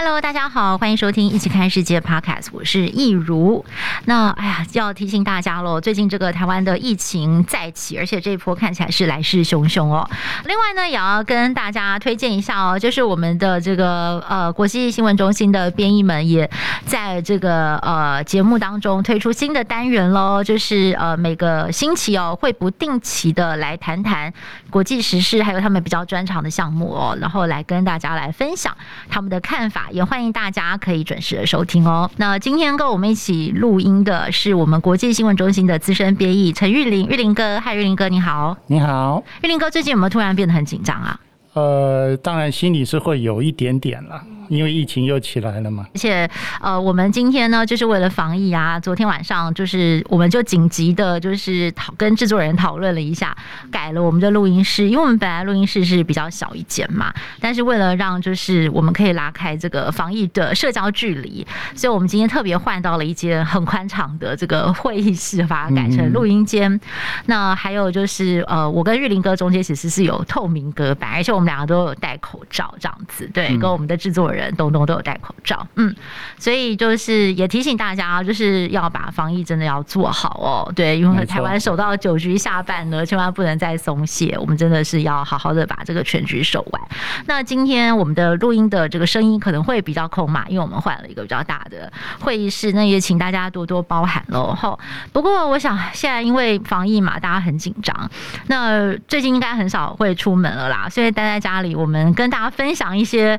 Hello，大家好，欢迎收听《一起看世界》Podcast，我是益如。那哎呀，就要提醒大家喽，最近这个台湾的疫情再起，而且这一波看起来是来势汹汹哦。另外呢，也要跟大家推荐一下哦，就是我们的这个呃国际新闻中心的编译们也在这个呃节目当中推出新的单元喽，就是呃每个星期哦会不定期的来谈谈国际时事，还有他们比较专长的项目哦，然后来跟大家来分享他们的看法。也欢迎大家可以准时的收听哦。那今天跟我们一起录音的是我们国际新闻中心的资深编译陈玉林，玉林哥，嗨，玉林哥，你好。你好，玉林哥，最近有没有突然变得很紧张啊？呃，当然心里是会有一点点了。因为疫情又起来了嘛，而且呃，我们今天呢，就是为了防疫啊，昨天晚上就是我们就紧急的，就是讨跟制作人讨论了一下，改了我们的录音室，因为我们本来录音室是比较小一间嘛，但是为了让就是我们可以拉开这个防疫的社交距离，所以我们今天特别换到了一间很宽敞的这个会议室，把它改成录音间。嗯、那还有就是呃，我跟玉林哥中间其实是有透明隔板，而且我们两个都有戴口罩这样子，对，跟我们的制作人。人东东都有戴口罩，嗯，所以就是也提醒大家，就是要把防疫真的要做好哦。对，因为台湾守到九局下半呢，千万不能再松懈。我们真的是要好好的把这个全局守完。那今天我们的录音的这个声音可能会比较空嘛，因为我们换了一个比较大的会议室，那也请大家多多包涵喽。吼，不过我想现在因为防疫嘛，大家很紧张，那最近应该很少会出门了啦，所以待在家里，我们跟大家分享一些。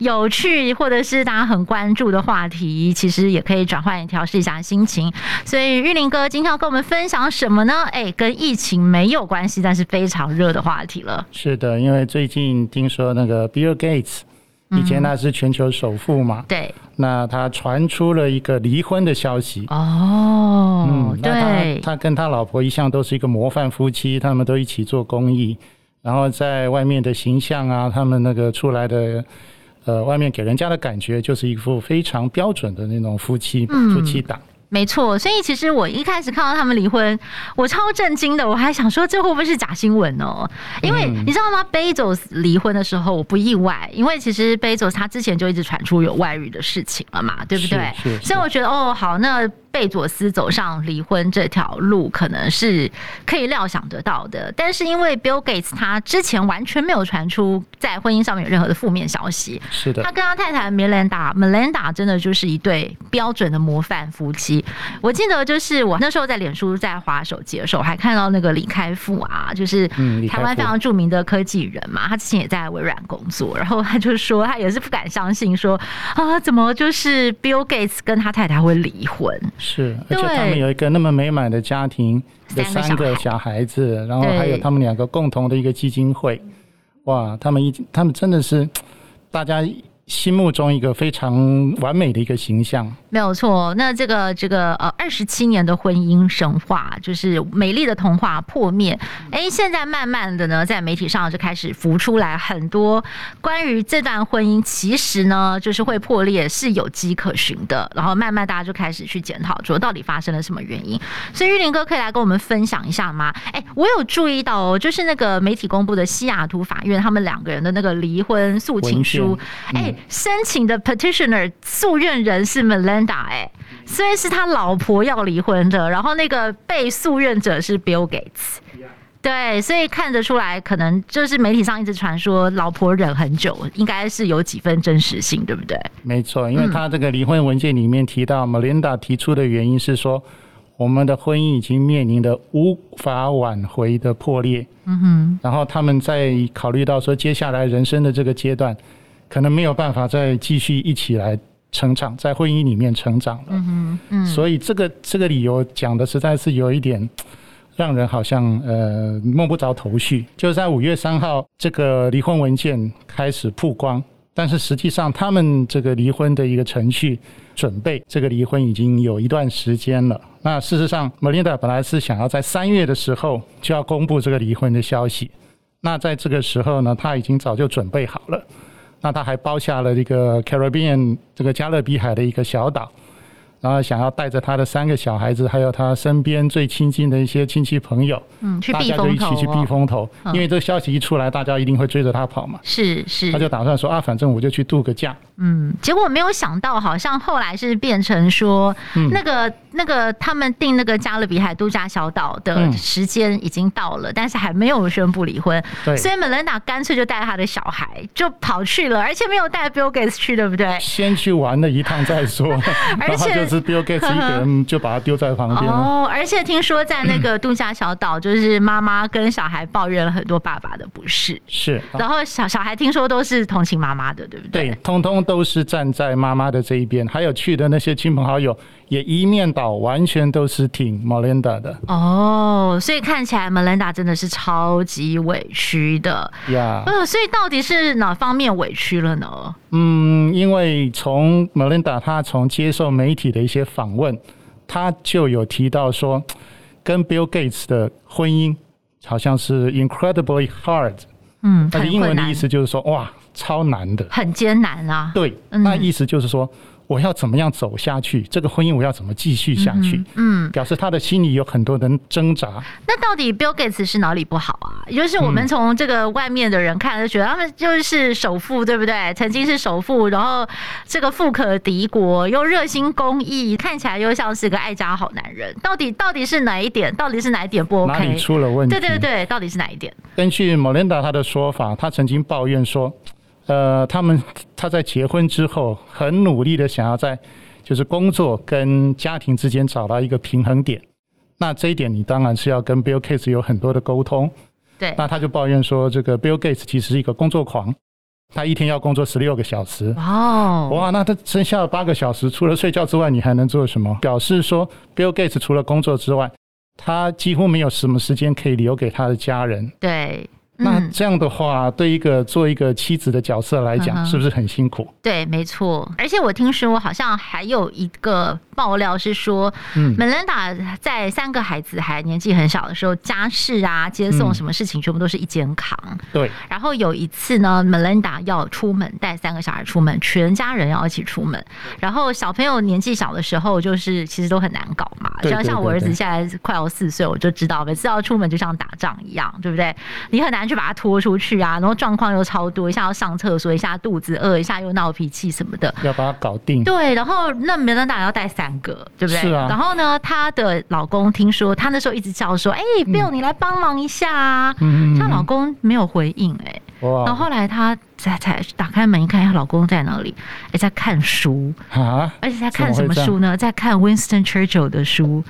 有趣或者是大家很关注的话题，其实也可以转换调试一下心情。所以玉林哥今天要跟我们分享什么呢？哎，跟疫情没有关系，但是非常热的话题了。是的，因为最近听说那个 Bill Gates，以前他是全球首富嘛，对、嗯，那他传出了一个离婚的消息。哦，嗯，对，他跟他老婆一向都是一个模范夫妻，他们都一起做公益，然后在外面的形象啊，他们那个出来的。呃，外面给人家的感觉就是一副非常标准的那种夫妻、嗯、夫妻档。没错，所以其实我一开始看到他们离婚，我超震惊的，我还想说这会不会是假新闻呢？因为你知道吗？Bezos 离婚的时候我不意外，因为其实 Bezos 他之前就一直传出有外遇的事情了嘛，对不对？所以我觉得哦，好，那。贝佐斯走上离婚这条路，可能是可以料想得到的。但是因为 Bill Gates 他之前完全没有传出在婚姻上面有任何的负面消息，是的，他跟他太太 Melinda，Melinda 真的就是一对标准的模范夫妻。我记得就是我那时候在脸书在滑手机的时候，还看到那个李开复啊，就是台湾非常著名的科技人嘛，他之前也在微软工作，然后他就说他也是不敢相信说啊，怎么就是 Bill Gates 跟他太太会离婚？是，而且他们有一个那么美满的家庭，有三个小孩子，然后还有他们两个共同的一个基金会，哇，他们一他们真的是大家。心目中一个非常完美的一个形象，没有错。那这个这个呃二十七年的婚姻神话，就是美丽的童话破灭。哎，现在慢慢的呢，在媒体上就开始浮出来很多关于这段婚姻其实呢，就是会破裂是有迹可循的。然后慢慢大家就开始去检讨，说到底发生了什么原因。所以玉林哥可以来跟我们分享一下吗？哎，我有注意到哦，就是那个媒体公布的西雅图法院他们两个人的那个离婚诉请书，哎。申请的 petitioner 诉愿人是 Melinda 哎，虽然是他老婆要离婚的，然后那个被诉愿者是 Bill Gates，对，所以看得出来，可能就是媒体上一直传说老婆忍很久，应该是有几分真实性，对不对？没错，因为他这个离婚文件里面提到，Melinda 提出的原因是说，我们的婚姻已经面临的无法挽回的破裂，嗯哼，然后他们在考虑到说接下来人生的这个阶段。可能没有办法再继续一起来成长，在婚姻里面成长了。嗯哼，嗯，所以这个这个理由讲的实在是有一点 让人好像呃摸不着头绪。就在五月三号，这个离婚文件开始曝光，但是实际上他们这个离婚的一个程序准备，这个离婚已经有一段时间了。那事实上，Melinda 本来是想要在三月的时候就要公布这个离婚的消息。那在这个时候呢，他已经早就准备好了。那他还包下了一个 Caribbean 这个加勒比海的一个小岛。然后想要带着他的三个小孩子，还有他身边最亲近的一些亲戚朋友，嗯，去避风头，大家就一起去避风头。因为这个消息一出来，大家一定会追着他跑嘛。是是，他就打算说啊，反正我就去度个假。嗯，结果没有想到，好像后来是变成说，那个那个他们订那个加勒比海度假小岛的时间已经到了，但是还没有宣布离婚。对，所以 Melinda 干脆就带他的小孩就跑去了，而且没有带 Bill Gates 去，对不对？先去玩了一趟再说，而且。是 Bill Gates 一个人就把他丢在旁边哦，而且听说在那个度假小岛，就是妈妈跟小孩抱怨了很多爸爸的不是，是，然后小小孩听说都是同情妈妈的，对不对？对，通通都是站在妈妈的这一边，还有去的那些亲朋好友也一面倒，完全都是挺 Melinda 的。哦，所以看起来 Melinda 真的是超级委屈的呀。呃，所以到底是哪方面委屈了呢？嗯，因为从 Melinda 她从接受媒体的一些访问，他就有提到说，跟 Bill Gates 的婚姻好像是 incredibly hard。嗯，他的英文的意思就是说，哇，超难的，很艰难啊。对，那意思就是说。我要怎么样走下去？这个婚姻我要怎么继续下去？嗯，嗯，表示他的心里有很多的挣扎。那到底 Bill Gates 是哪里不好啊？也就是我们从这个外面的人看，就觉得他们就是首富，对不对？曾经是首富，然后这个富可敌国，又热心公益，看起来又像是个爱家好男人。到底到底是哪一点？到底是哪一点不 OK？哪里出了问题？对对对，到底是哪一点？根据 Melinda 他的说法，他曾经抱怨说。呃，他们他在结婚之后很努力的想要在就是工作跟家庭之间找到一个平衡点。那这一点你当然是要跟 Bill Gates 有很多的沟通。对。那他就抱怨说，这个 Bill Gates 其实是一个工作狂，他一天要工作十六个小时。哦。哇，那他剩下的八个小时除了睡觉之外，你还能做什么？表示说 Bill Gates 除了工作之外，他几乎没有什么时间可以留给他的家人。对。那这样的话，对一个做一个妻子的角色来讲，是不是很辛苦？对，没错。而且我听说，好像还有一个爆料是说，嗯，Melinda 在三个孩子还年纪很小的时候，家事啊、接送什么事情，全部都是一肩扛。对。然后有一次呢，Melinda 要出门带三个小孩出门，全家人要一起出门。然后小朋友年纪小的时候，就是其实都很难搞嘛。就像像我儿子现在快要四岁，我就知道每次要出门就像打仗一样，对不对？你很难。去把他拖出去啊，然后状况又超多，一下要上厕所，一下肚子饿，一下又闹脾气什么的，要把他搞定。对，然后那梅兰达要带三个，对不对？是啊。然后呢，她的老公听说，她那时候一直叫说：“哎、欸、，Bill，你来帮忙一下啊。嗯”她老公没有回应、欸，哎，哇。然后后来她才才打开门一看，她老公在哪里？哎，在看书啊，而且在看什么书呢？在看 Winston Churchill 的书。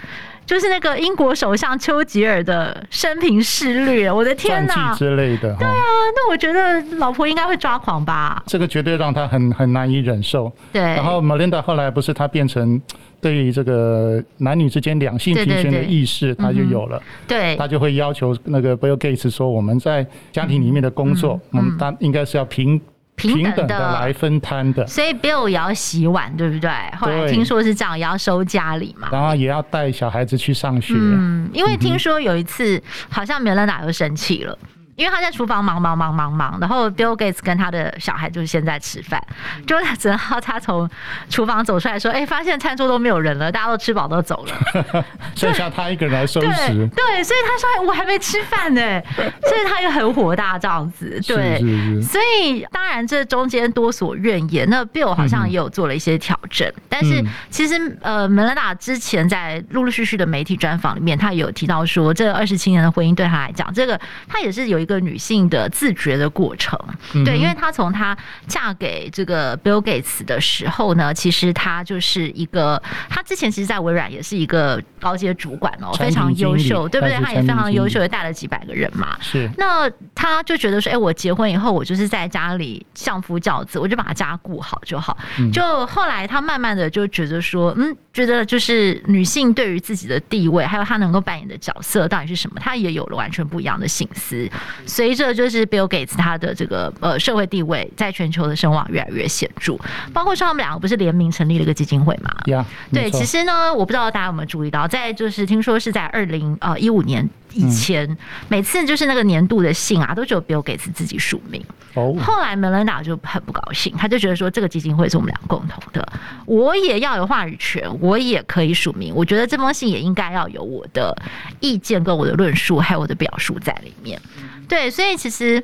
就是那个英国首相丘吉尔的生平事略，我的天哪之类的。对啊，那我觉得老婆应该会抓狂吧？这个绝对让他很很难以忍受。对。然后 Melinda 后来不是他变成对于这个男女之间两性平权的意识，他就有了。对。他就会要求那个 Bill Gates 说，我们在家庭里面的工作，我们当应该是要平。平等的来分摊的，所以 Bill 也要洗碗，对不对？后来听说是这样，也要收家里嘛，然后也要带小孩子去上学。嗯，因为听说有一次，好像 Melinda 又生气了。因为他在厨房忙忙忙忙忙，然后 Bill Gates 跟他的小孩就是现在吃饭，就只好他从厨房走出来说：“哎，发现餐桌都没有人了，大家都吃饱都走了，剩下他一个人来收拾。”对，所以他说：“我还没吃饭呢。”所以他又很火大这样子。对，是是是，所以当然这中间多所怨言。那 Bill 好像也有做了一些调整，嗯、但是其实呃，Melinda 之前在陆陆续续的媒体专访里面，他有提到说，这二十七年的婚姻对他来讲，这个他也是有一个。女性的自觉的过程，对，因为她从她嫁给这个 Bill Gates 的时候呢，其实她就是一个，她之前其实，在微软也是一个高阶主管哦，非常优秀，对不对？她也非常优秀，也带了几百个人嘛。是，那她就觉得说，哎，我结婚以后，我就是在家里相夫教子，我就把家顾好就好。就后来她慢慢的就觉得说，嗯，觉觉得就是女性对于自己的地位，还有她能够扮演的角色到底是什么，她也有了完全不一样的心思。随着就是 Bill Gates 他的这个呃社会地位在全球的声望越来越显著，包括说他们两个不是联名成立了一个基金会嘛？呀，对，其实呢，我不知道大家有没有注意到，在就是听说是在二零呃一五年。以前每次就是那个年度的信啊，都只有 Bill Gates 自己署名。哦，后来 Melinda 就很不高兴，他就觉得说这个基金会是我们俩共同的，我也要有话语权，我也可以署名。我觉得这封信也应该要有我的意见跟我的论述，还有我的表述在里面。对，所以其实。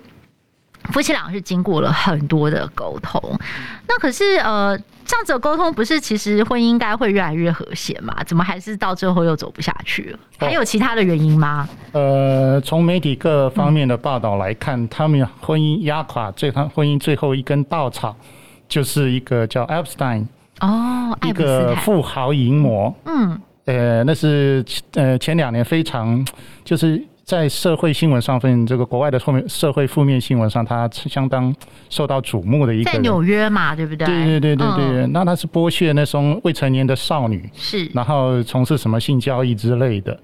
夫妻俩是经过了很多的沟通，那可是呃，这样子的沟通不是其实婚姻应该会越来越和谐嘛？怎么还是到最后又走不下去了？还有其他的原因吗？哦、呃，从媒体各方面的报道来看，嗯、他们婚姻压垮最他婚姻最后一根稻草，就是一个叫 Epstein 哦，一个富豪淫魔。嗯，呃，那是呃前两年非常就是。在社会新闻上分，这个国外的后面社会负面新闻上，他相当受到瞩目的一个。在纽约嘛，对不对？对对对对对。嗯、那他是剥削那种未成年的少女，是，然后从事什么性交易之类的。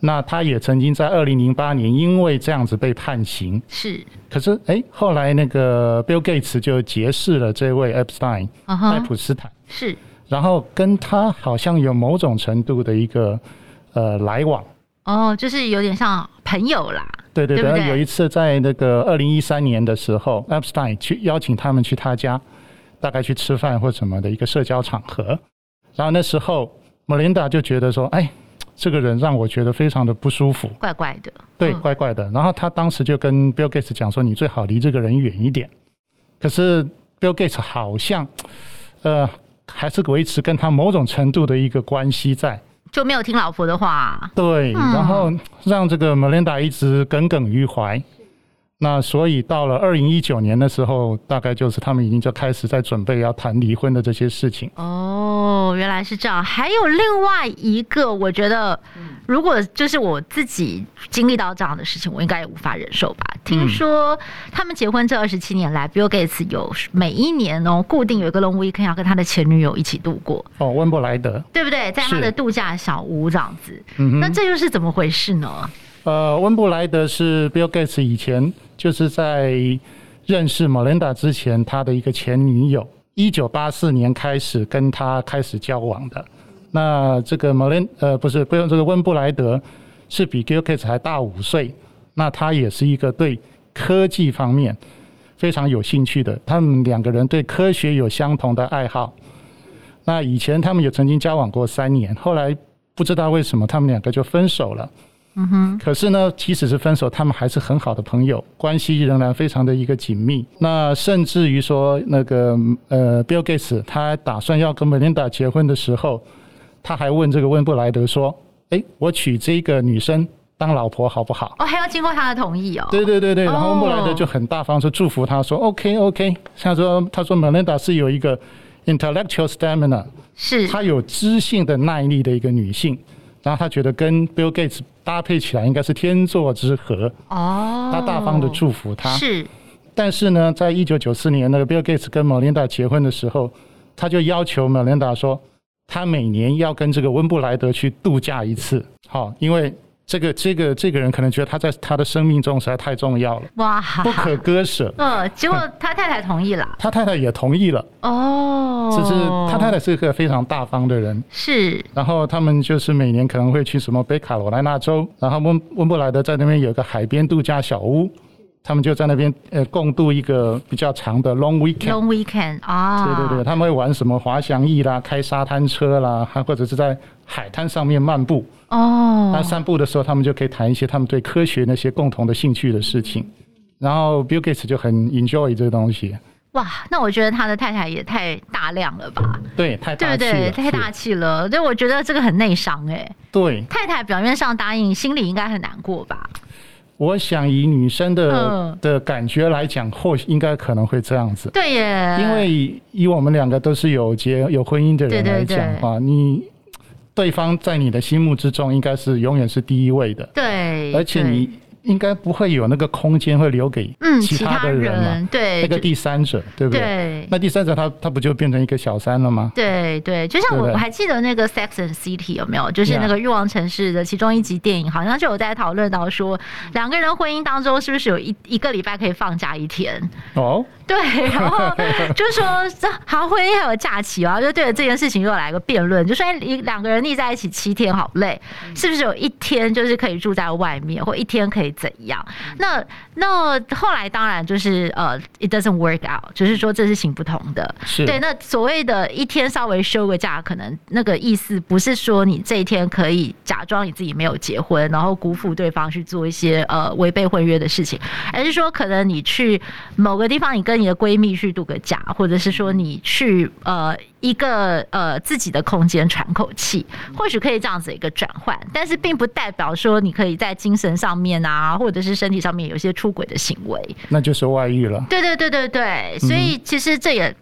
那他也曾经在二零零八年因为这样子被判刑。是。可是哎，后来那个 Bill Gates 就结识了这位 Epstein，爱普斯坦。是。然后跟他好像有某种程度的一个呃来往。哦，就是有点像朋友啦。对对对，对对有一次在那个二零一三年的时候，Epstein 去邀请他们去他家，大概去吃饭或什么的一个社交场合。然后那时候，Melinda 就觉得说：“哎，这个人让我觉得非常的不舒服，怪怪的。”对，怪怪的。然后他当时就跟 Bill Gates 讲说：“你最好离这个人远一点。”可是 Bill Gates 好像，呃，还是维持跟他某种程度的一个关系在。就没有听老婆的话，对，然后让这个 Melinda 一直耿耿于怀。那所以到了二零一九年的时候，大概就是他们已经就开始在准备要谈离婚的这些事情。哦，原来是这样。还有另外一个，我觉得如果就是我自己经历到这样的事情，我应该也无法忍受吧。听说他们结婚这二十七年来，Bill Gates 有每一年哦，固定有一个 long weekend 要跟他的前女友一起度过。哦，温布莱德，对不对？在他的度假小屋这样子。嗯，那这又是怎么回事呢？呃，温布莱德是 Bill Gates 以前就是在认识 Melinda 之前，他的一个前女友，一九八四年开始跟他开始交往的。那这个 Melin 呃，不是，不用这个温布莱德是比 Bill Gates 还大五岁。那他也是一个对科技方面非常有兴趣的。他们两个人对科学有相同的爱好。那以前他们也曾经交往过三年，后来不知道为什么他们两个就分手了。嗯哼，可是呢，即使是分手，他们还是很好的朋友，关系仍然非常的一个紧密。那甚至于说，那个呃，Bill Gates 他打算要跟 Melinda 结婚的时候，他还问这个温布莱德说：“哎，我娶这个女生当老婆好不好？”哦，还要经过他的同意哦。对对对对，然后温布莱德就很大方说祝福他说、哦、：“OK OK。”他说：“他说 Melinda 是有一个 intellectual stamina，是她有知性的耐力的一个女性。”然后他觉得跟 Bill Gates 搭配起来应该是天作之合哦，他大方的祝福他。是，但是呢，在一九九四年那个 Bill Gates 跟 Melinda 结婚的时候，他就要求 Melinda 说，他每年要跟这个温布莱德去度假一次，好，因为。这个这个这个人可能觉得他在他的生命中实在太重要了，哇，不可割舍。嗯，结果他太太同意了，他太太也同意了。哦，就是他太太是一个非常大方的人。是。然后他们就是每年可能会去什么北卡罗来纳州，然后温温布莱德在那边有一个海边度假小屋。他们就在那边呃共度一个比较长的 long weekend。long weekend 啊，对对对，他们会玩什么滑翔翼啦、开沙滩车啦，还或者是在海滩上面漫步。哦。那散步的时候，他们就可以谈一些他们对科学那些共同的兴趣的事情。然后 Bill Gates 就很 enjoy 这个东西。哇，那我觉得他的太太也太大量了吧？对，太大气了。对对，太大气了。对，我觉得这个很内伤哎。对。太太表面上答应，心里应该很难过吧？我想以女生的的感觉来讲，或许应该可能会这样子。对耶，因为以我们两个都是有结有婚姻的人来讲的话，你对方在你的心目之中应该是永远是第一位的。对，而且你应该不会有那个空间会留给其他的人嘛？嗯、对，那个第三者，对不对？对，那第三者他他不就变成一个小三了吗？对对，就像我我还记得那个《Sex and City》有没有？就是那个欲望城市的其中一集电影，好像就有在讨论到说，两个人婚姻当中是不是有一一个礼拜可以放假一天？哦。对，然后就是说，这好婚姻还有假期啊，就对着这件事情又来个辩论，就说一两个人腻在一起七天好累，是不是有一天就是可以住在外面，或一天可以怎样？那那后来当然就是呃，it doesn't work out，就是说这是行不通的。是对，那所谓的一天稍微休个假，可能那个意思不是说你这一天可以假装你自己没有结婚，然后辜负对方去做一些呃违背婚约的事情，而是说可能你去某个地方，你跟你的闺蜜去度个假，或者是说你去呃一个呃自己的空间喘口气，或许可以这样子一个转换，但是并不代表说你可以在精神上面啊，或者是身体上面有些出轨的行为，那就是外遇了。对对对对对，所以其实这也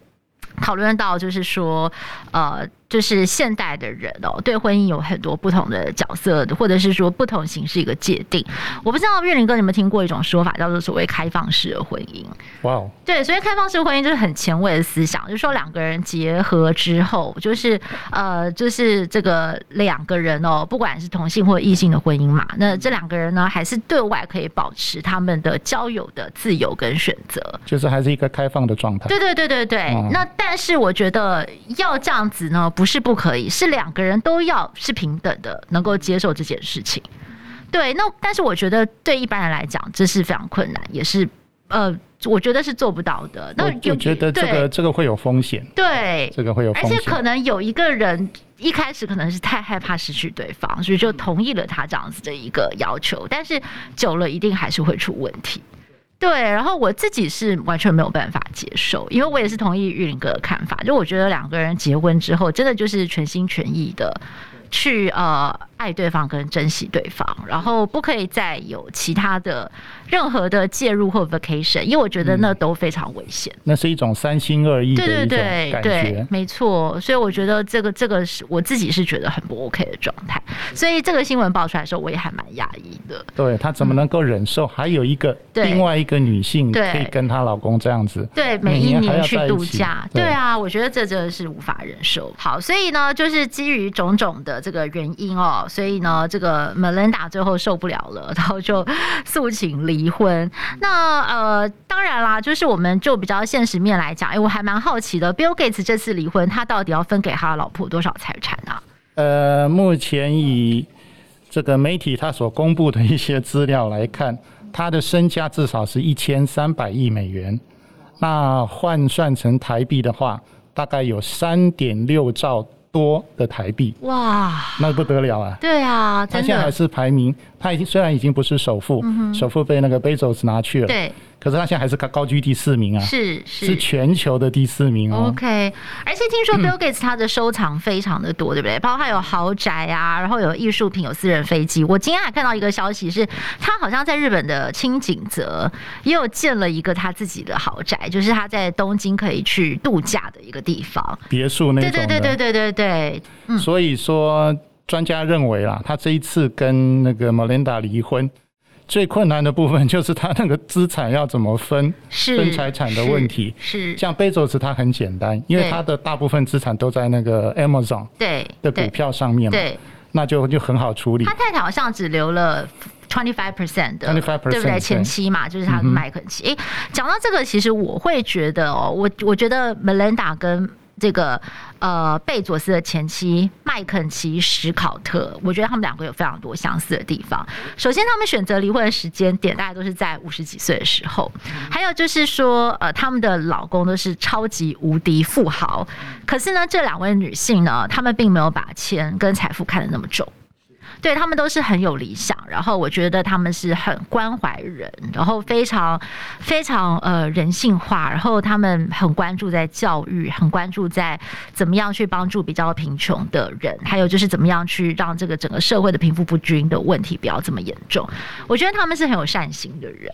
讨论到就是说呃。就是现代的人哦，对婚姻有很多不同的角色，或者是说不同形式一个界定。我不知道岳林哥，你们听过一种说法，叫做所谓开放式的婚姻？哇哦，对，所以开放式婚姻就是很前卫的思想，就是说两个人结合之后，就是呃，就是这个两个人哦，不管是同性或异性的婚姻嘛，那这两个人呢，还是对外可以保持他们的交友的自由跟选择，就是还是一个开放的状态。对对对对对。嗯、那但是我觉得要这样子呢。不是不可以，是两个人都要是平等的，能够接受这件事情。对，那但是我觉得对一般人来讲，这是非常困难，也是呃，我觉得是做不到的。那我觉得这个这个会有风险，对，这个会有风险，而且可能有一个人一开始可能是太害怕失去对方，所以就同意了他这样子的一个要求，但是久了一定还是会出问题。对，然后我自己是完全没有办法接受，因为我也是同意玉林哥的看法，就我觉得两个人结婚之后，真的就是全心全意的去呃。爱对方跟珍惜对方，然后不可以再有其他的任何的介入或 vacation，因为我觉得那都非常危险。嗯，那是一种三心二意的一种感觉。对对对，没错。所以我觉得这个这个是我自己是觉得很不 OK 的状态。所以这个新闻爆出来的时候，我也还蛮压抑的。对，他怎么能够忍受？还有一个另外一个女性可以跟她老公这样子，对，每一年去度假。对啊，我觉得这真的是无法忍受。好，所以呢，就是基于种种的这个原因哦。所以呢，这个 Melinda 最后受不了了，然后就诉请离婚。那呃，当然啦，就是我们就比较现实面来讲，哎，我还蛮好奇的，Bill Gates 这次离婚，他到底要分给他老婆多少财产呢？呃，目前以这个媒体他所公布的一些资料来看，他的身家至少是一千三百亿美元，那换算成台币的话，大概有三点六兆。多的台币。哇，那不得了啊！对啊，他现在还是排名，他已经虽然已经不是首富，嗯、首富被那个 Bezos 拿去了，对。可是他现在还是高高居第四名啊，是是，是全球的第四名哦。OK，而且听说 Bill Gates 他的收藏非常的多，嗯、对不对？包括他有豪宅啊，然后有艺术品，有私人飞机。我今天还看到一个消息是，他好像在日本的清井泽也有建了一个他自己的豪宅，就是他在东京可以去度假的一个地方，别墅那种。对对对对对对对。嗯、所以说，专家认为啊，他这一次跟那个 Melinda 离婚。最困难的部分就是他那个资产要怎么分，分财产的问题。是像贝佐斯他很简单，因为他的大部分资产都在那个 Amazon 对的股票上面嘛，对，那就就很好处理。他太太好像只留了 twenty five percent 的，对不对？前期嘛，就是他的麦肯锡。哎，讲到这个，其实我会觉得哦，我我觉得 Melinda 跟这个呃，贝佐斯的前妻麦肯齐史考特，我觉得他们两个有非常多相似的地方。首先，他们选择离婚的时间点大概都是在五十几岁的时候，还有就是说，呃，他们的老公都是超级无敌富豪。可是呢，这两位女性呢，她们并没有把钱跟财富看得那么重。对，他们都是很有理想，然后我觉得他们是很关怀人，然后非常非常呃人性化，然后他们很关注在教育，很关注在怎么样去帮助比较贫穷的人，还有就是怎么样去让这个整个社会的贫富不均的问题不要这么严重。我觉得他们是很有善心的人，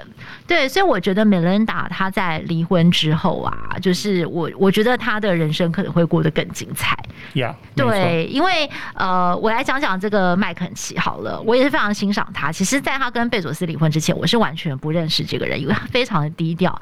对，所以我觉得 Melinda 她在离婚之后啊，就是我我觉得她的人生可能会过得更精彩。呀、yeah，对，因为呃，我来讲讲这个麦肯齐好了，我也是非常欣赏他。其实，在他跟贝佐斯离婚之前，我是完全不认识这个人，因为他非常的低调。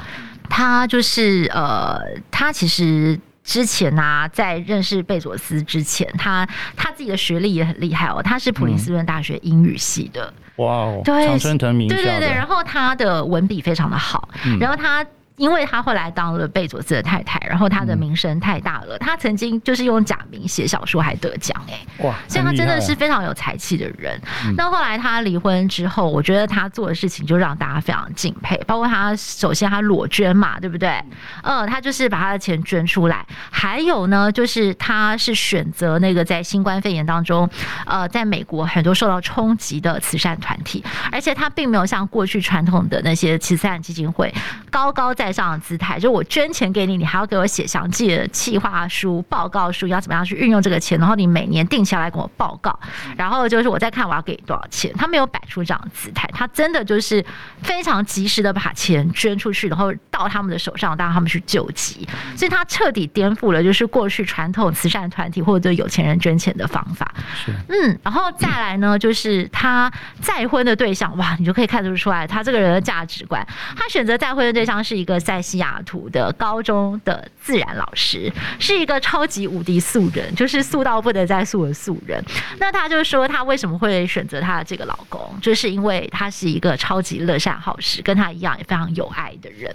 他就是呃，他其实之前呢、啊，在认识贝佐斯之前，他他自己的学历也很厉害哦，他是普林斯顿大学英语系的。哇哦，对，常春藤名校。对对对，然后他的文笔非常的好，嗯、然后他。因为他后来当了贝佐斯的太太，然后他的名声太大了。他曾经就是用假名写小说还得奖哎，哇！所以他真的是非常有才气的人。那后来他离婚之后，我觉得他做的事情就让大家非常敬佩。包括他首先他裸捐嘛，对不对？呃，他就是把他的钱捐出来。还有呢，就是他是选择那个在新冠肺炎当中，呃，在美国很多受到冲击的慈善团体，而且他并没有像过去传统的那些慈善基金会高高在。在上的姿态，就我捐钱给你，你还要给我写详细的计划书、报告书，要怎么样去运用这个钱，然后你每年定期来跟我报告，然后就是我再看我要给你多少钱。他没有摆出这样的姿态，他真的就是非常及时的把钱捐出去，然后到他们的手上，让他们去救急。所以他彻底颠覆了就是过去传统慈善团体或者有钱人捐钱的方法。嗯，然后再来呢，就是他再婚的对象，哇，你就可以看得出来他这个人的价值观。他选择再婚的对象是一个。在西雅图的高中的自然老师，是一个超级无敌素人，就是素到不能再素的素人。那他就说，他为什么会选择他的这个老公，就是因为他是一个超级乐善好施，跟他一样也非常有爱的人。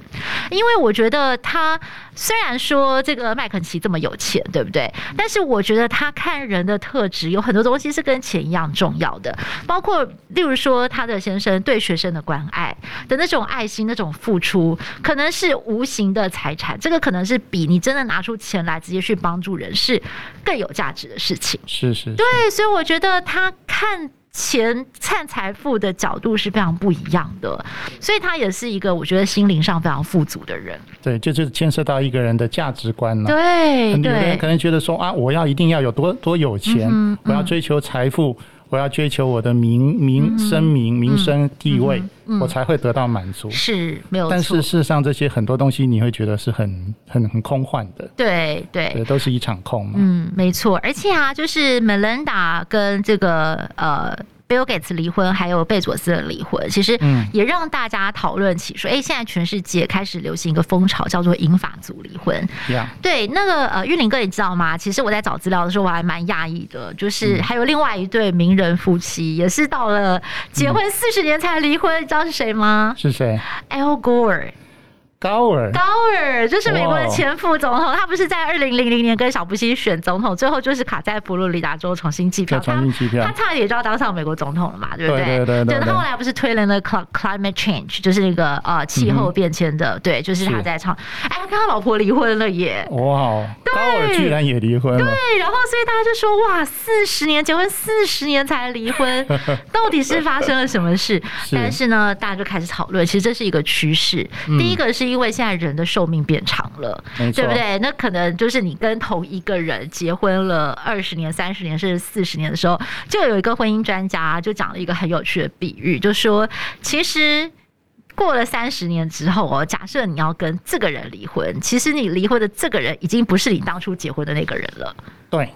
因为我觉得他虽然说这个麦肯齐这么有钱，对不对？但是我觉得他看人的特质有很多东西是跟钱一样重要的，包括例如说他的先生对学生的关爱的那种爱心、那种付出，可能。是无形的财产，这个可能是比你真的拿出钱来直接去帮助人是更有价值的事情。是是，是，对，所以我觉得他看钱、看财富的角度是非常不一样的，所以他也是一个我觉得心灵上非常富足的人。对，这就是牵涉到一个人的价值观了。对，有的人可能觉得说啊，我要一定要有多多有钱，嗯嗯、我要追求财富。我要追求我的名名声名名声地位，我才会得到满足。是没有，但是事实上，这些很多东西你会觉得是很很很空幻的。对对，都是一场空嘛。嗯，没错。而且啊，就是 Melinda 跟这个呃。Bill Gates 离婚，还有贝佐斯的离婚，其实也让大家讨论起说，哎、欸，现在全世界开始流行一个风潮，叫做银法族离婚。对，那个呃，玉林哥，你知道吗？其实我在找资料的时候，我还蛮讶异的，就是还有另外一对名人夫妻，也是到了结婚四十年才离婚，你知道是谁吗？是谁？Al Gore。高尔，高尔就是美国的前副总统，他不是在二零零零年跟小布希选总统，最后就是卡在佛罗里达州重新计票，重新计票，他差点就要当上美国总统了嘛，对不对？对对对，他后来不是推了那个 climate change，就是那个呃气候变迁的，对，就是他在唱。哎，他跟他老婆离婚了耶！哇，高尔居然也离婚了。对，然后所以大家就说哇，四十年结婚四十年才离婚，到底是发生了什么事？但是呢，大家就开始讨论，其实这是一个趋势。第一个是。因为现在人的寿命变长了，对不对？那可能就是你跟同一个人结婚了二十年、三十年甚至四十年的时候，就有一个婚姻专家就讲了一个很有趣的比喻，就说其实过了三十年之后哦，假设你要跟这个人离婚，其实你离婚的这个人已经不是你当初结婚的那个人了。对。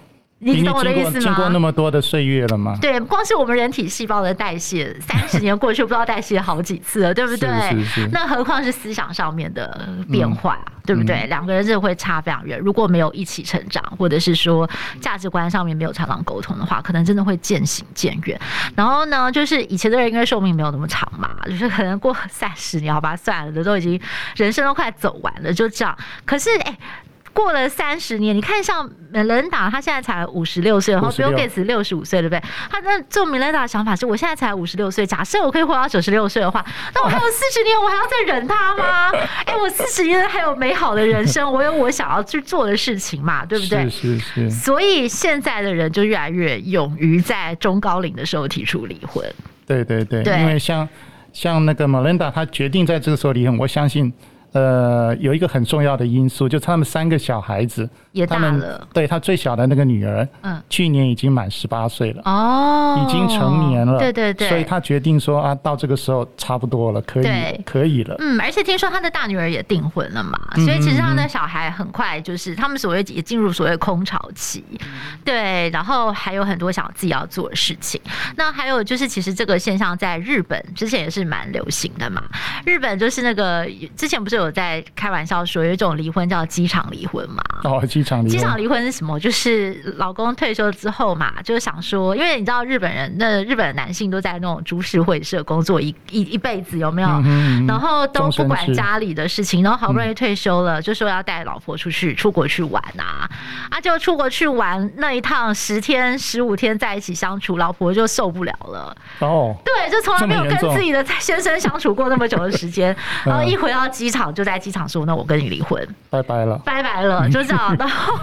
你懂我的意思吗？经过那么多的岁月了吗？对，光是我们人体细胞的代谢，三十年过去，不知道代谢好几次了，对不对？是是是。那何况是思想上面的变化，嗯、对不对？两、嗯、个人真的会差非常远。如果没有一起成长，或者是说价值观上面没有常常沟通的话，可能真的会渐行渐远。然后呢，就是以前的人因为寿命没有那么长嘛，就是可能过三十年，好吧，算了的，都已经人生都快走完了，就这样。可是，哎。过了三十年，你看像米兰达，他现在才五十六岁，然后 Bill Gates 六十五岁，对不对？他那做米兰达的想法是，我现在才五十六岁，假设我可以活到九十六岁的话，那我 还有四十年，我还要再忍他吗？哎，我四十年还有美好的人生，我有我想要去做的事情嘛，对不对？是是是。所以现在的人就越来越勇于在中高龄的时候提出离婚。对对对，对因为像像那个米兰达，他决定在这个时候离婚，我相信。呃，有一个很重要的因素，就是他们三个小孩子也大了。对，他最小的那个女儿，嗯，去年已经满十八岁了，哦，已经成年了。对对对。所以他决定说啊，到这个时候差不多了，可以，可以了。嗯，而且听说他的大女儿也订婚了嘛，所以其实他的小孩很快就是他们所谓也进入所谓空巢期，对，然后还有很多想自己要做的事情。那还有就是，其实这个现象在日本之前也是蛮流行的嘛。日本就是那个之前不是有在开玩笑说有一种离婚叫机场离婚嘛？哦，机场离婚。机场离婚是什么？就是老公退休之后嘛，就是想说，因为你知道日本人，那日本的男性都在那种株式会社工作一一一辈子，有没有？嗯嗯、然后都不管家里的事情，然后好不容易退休了，嗯、就说要带老婆出去出国去玩啊啊！就出国去玩那一趟十天十五天在一起相处，老婆就受不了了。哦，对，就从来没有跟自己的先生相处过那么久的时间，然后一回到机场就在机场说：“那我跟你离婚，拜拜了，拜拜了。”就这样。然后，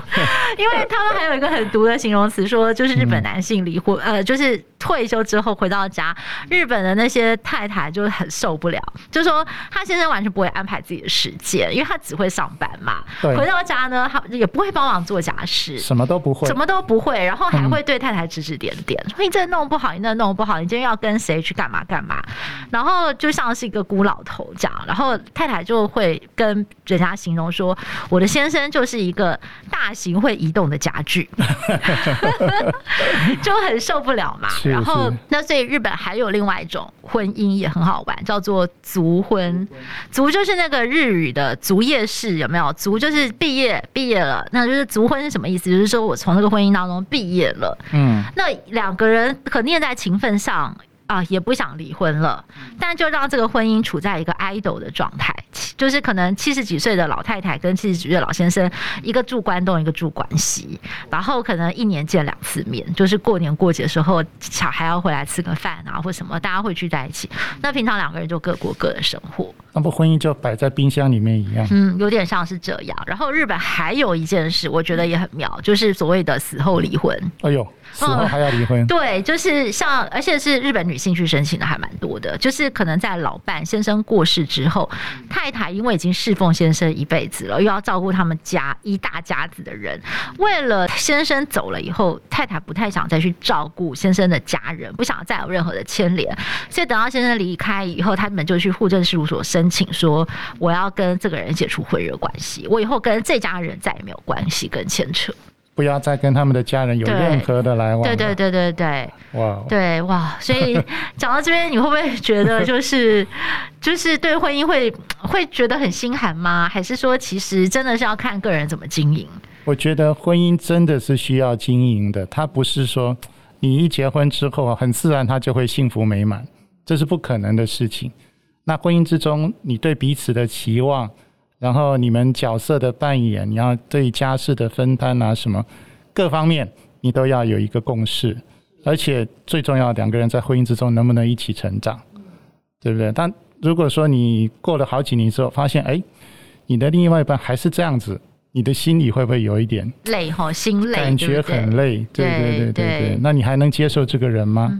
因为他们还有一个很毒的形容词，说就是日本男性离婚，呃，就是。退休之后回到家，日本的那些太太就很受不了，就说他先生完全不会安排自己的时间，因为他只会上班嘛。回到家呢，他也不会帮忙做家事，什么都不会，什么都不会，然后还会对太太指指点点，你这弄不好，你那弄不好，你今天要跟谁去干嘛干嘛，然后就像是一个孤老头这样，然后太太就会跟人家形容说，我的先生就是一个大型会移动的家具，就很受不了嘛。然后，那所以日本还有另外一种婚姻也很好玩，叫做族婚。族就是那个日语的卒业式，有没有？族就是毕业，毕业了，那就是族婚是什么意思？就是说我从那个婚姻当中毕业了。嗯，那两个人可念在情分上。啊，也不想离婚了，但就让这个婚姻处在一个 idle 的状态，就是可能七十几岁的老太太跟七十几岁的老先生，一个住关东，一个住关西，然后可能一年见两次面，就是过年过节的时候，小孩要回来吃个饭啊，或什么，大家会聚在一起。那平常两个人就各过各的生活，那不婚姻就摆在冰箱里面一样。嗯，有点像是这样。然后日本还有一件事，我觉得也很妙，就是所谓的死后离婚。哎呦。死后还要离婚？嗯，对，就是像，而且是日本女性去申请的还蛮多的。就是可能在老伴先生过世之后，太太因为已经侍奉先生一辈子了，又要照顾他们家一大家子的人，为了先生走了以后，太太不太想再去照顾先生的家人，不想再有任何的牵连，所以等到先生离开以后，他们就去户政事务所申请说，我要跟这个人解除婚约关系，我以后跟这家人再也没有关系跟牵扯。不要再跟他们的家人有任何的来往。对对对对对，哇，对哇，所以讲到这边，你会不会觉得就是就是对婚姻会会觉得很心寒吗？还是说其实真的是要看个人怎么经营？我觉得婚姻真的是需要经营的，它不是说你一结婚之后很自然它就会幸福美满，这是不可能的事情。那婚姻之中，你对彼此的期望。然后你们角色的扮演，你要对家事的分担啊，什么各方面你都要有一个共识，而且最重要，两个人在婚姻之中能不能一起成长，对不对？但如果说你过了好几年之后，发现哎，你的另外一半还是这样子，你的心里会不会有一点累？哈，心累，感觉很累，对对对对对。那你还能接受这个人吗？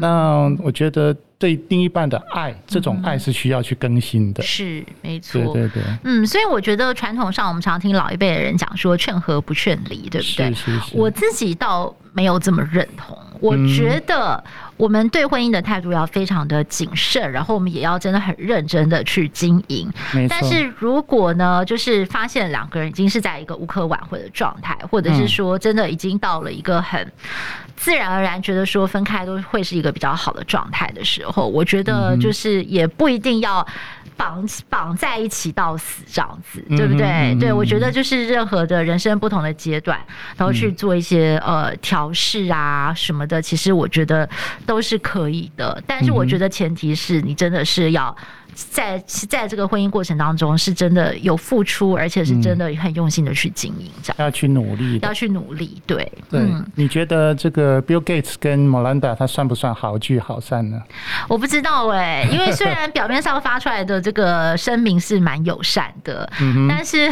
那我觉得。对另一半的爱，这种爱是需要去更新的。嗯、是，没错。对对对。嗯，所以我觉得传统上我们常听老一辈的人讲说“劝和不劝离”，对不对？是是是。我自己倒没有这么认同。我觉得我们对婚姻的态度要非常的谨慎，然后我们也要真的很认真的去经营。没错。但是如果呢，就是发现两个人已经是在一个无可挽回的状态，或者是说真的已经到了一个很自然而然觉得说分开都会是一个比较好的状态的时候，我觉得就是也不一定要绑绑在一起到死这样子，对不对？对，我觉得就是任何的人生不同的阶段，然后去做一些呃调试啊什么的，其实我觉得都是可以的。但是我觉得前提是你真的是要。在在这个婚姻过程当中，是真的有付出，而且是真的很用心的去经营，这样、嗯、要去努力，要去努力。对，对。嗯、你觉得这个 Bill Gates 跟 Melinda 他算不算好聚好散呢？我不知道哎、欸，因为虽然表面上发出来的这个声明是蛮友善的，嗯、哼但是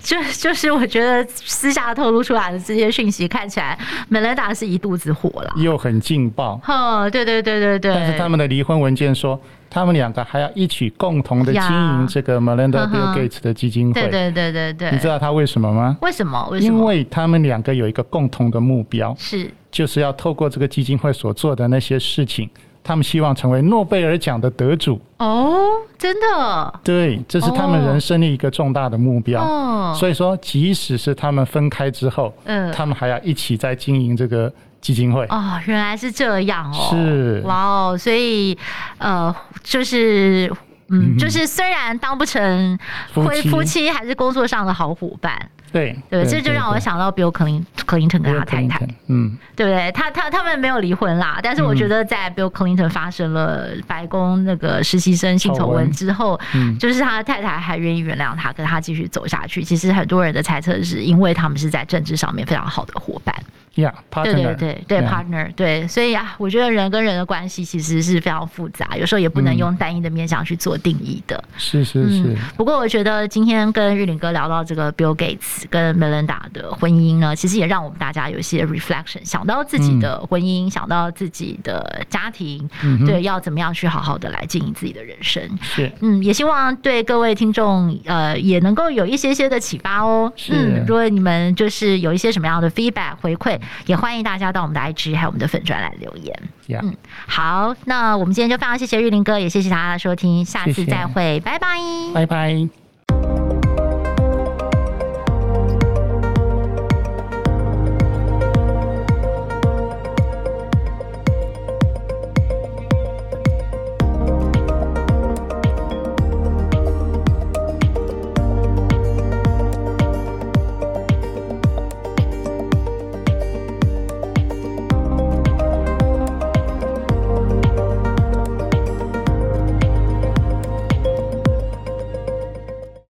就就是我觉得私下透露出来的这些讯息，看起来 Melinda 是一肚子火了，又很劲爆。哦，对对对对对。但是他们的离婚文件说。他们两个还要一起共同的经营这个 Melinda Bill Gates 的基金会。对对对对对。你知道他为什么吗？为什么？为什么？因为他们两个有一个共同的目标，是就是要透过这个基金会所做的那些事情。他们希望成为诺贝尔奖的得主哦，真的？对，这是他们人生的一个重大的目标。哦，所以说，即使是他们分开之后，嗯，他们还要一起在经营这个基金会。哦，原来是这样哦。是哇哦，所以呃，就是嗯，就是虽然当不成夫妻，夫妻还是工作上的好伙伴。对对，这就让我想到 Bill Clinton 跟他太太，嗯，对不对？他他他们没有离婚啦，但是我觉得在 Bill Clinton 发生了白宫那个实习生性丑闻之后，嗯，就是他的太太还愿意原谅他，跟他继续走下去。其实很多人的猜测是因为他们是在政治上面非常好的伙伴。Yeah. 对对对对 partner 对，所以啊，我觉得人跟人的关系其实是非常复杂，有时候也不能用单一的面向去做定义的。是是是、嗯。不过我觉得今天跟玉林哥聊到这个 Bill Gates 跟 Melinda 的婚姻呢，其实也让我们大家有一些 reflection，想到自己的婚姻，嗯、想到自己的家庭，嗯、对，要怎么样去好好的来经营自己的人生。是，嗯，也希望对各位听众呃也能够有一些些的启发哦。是。嗯，如果你们就是有一些什么样的 feedback 回馈。也欢迎大家到我们的 IG 还有我们的粉专来留言。Yeah. 嗯，好，那我们今天就非常谢谢玉林哥，也谢谢大家的收听，下次再会，谢谢拜拜，拜拜。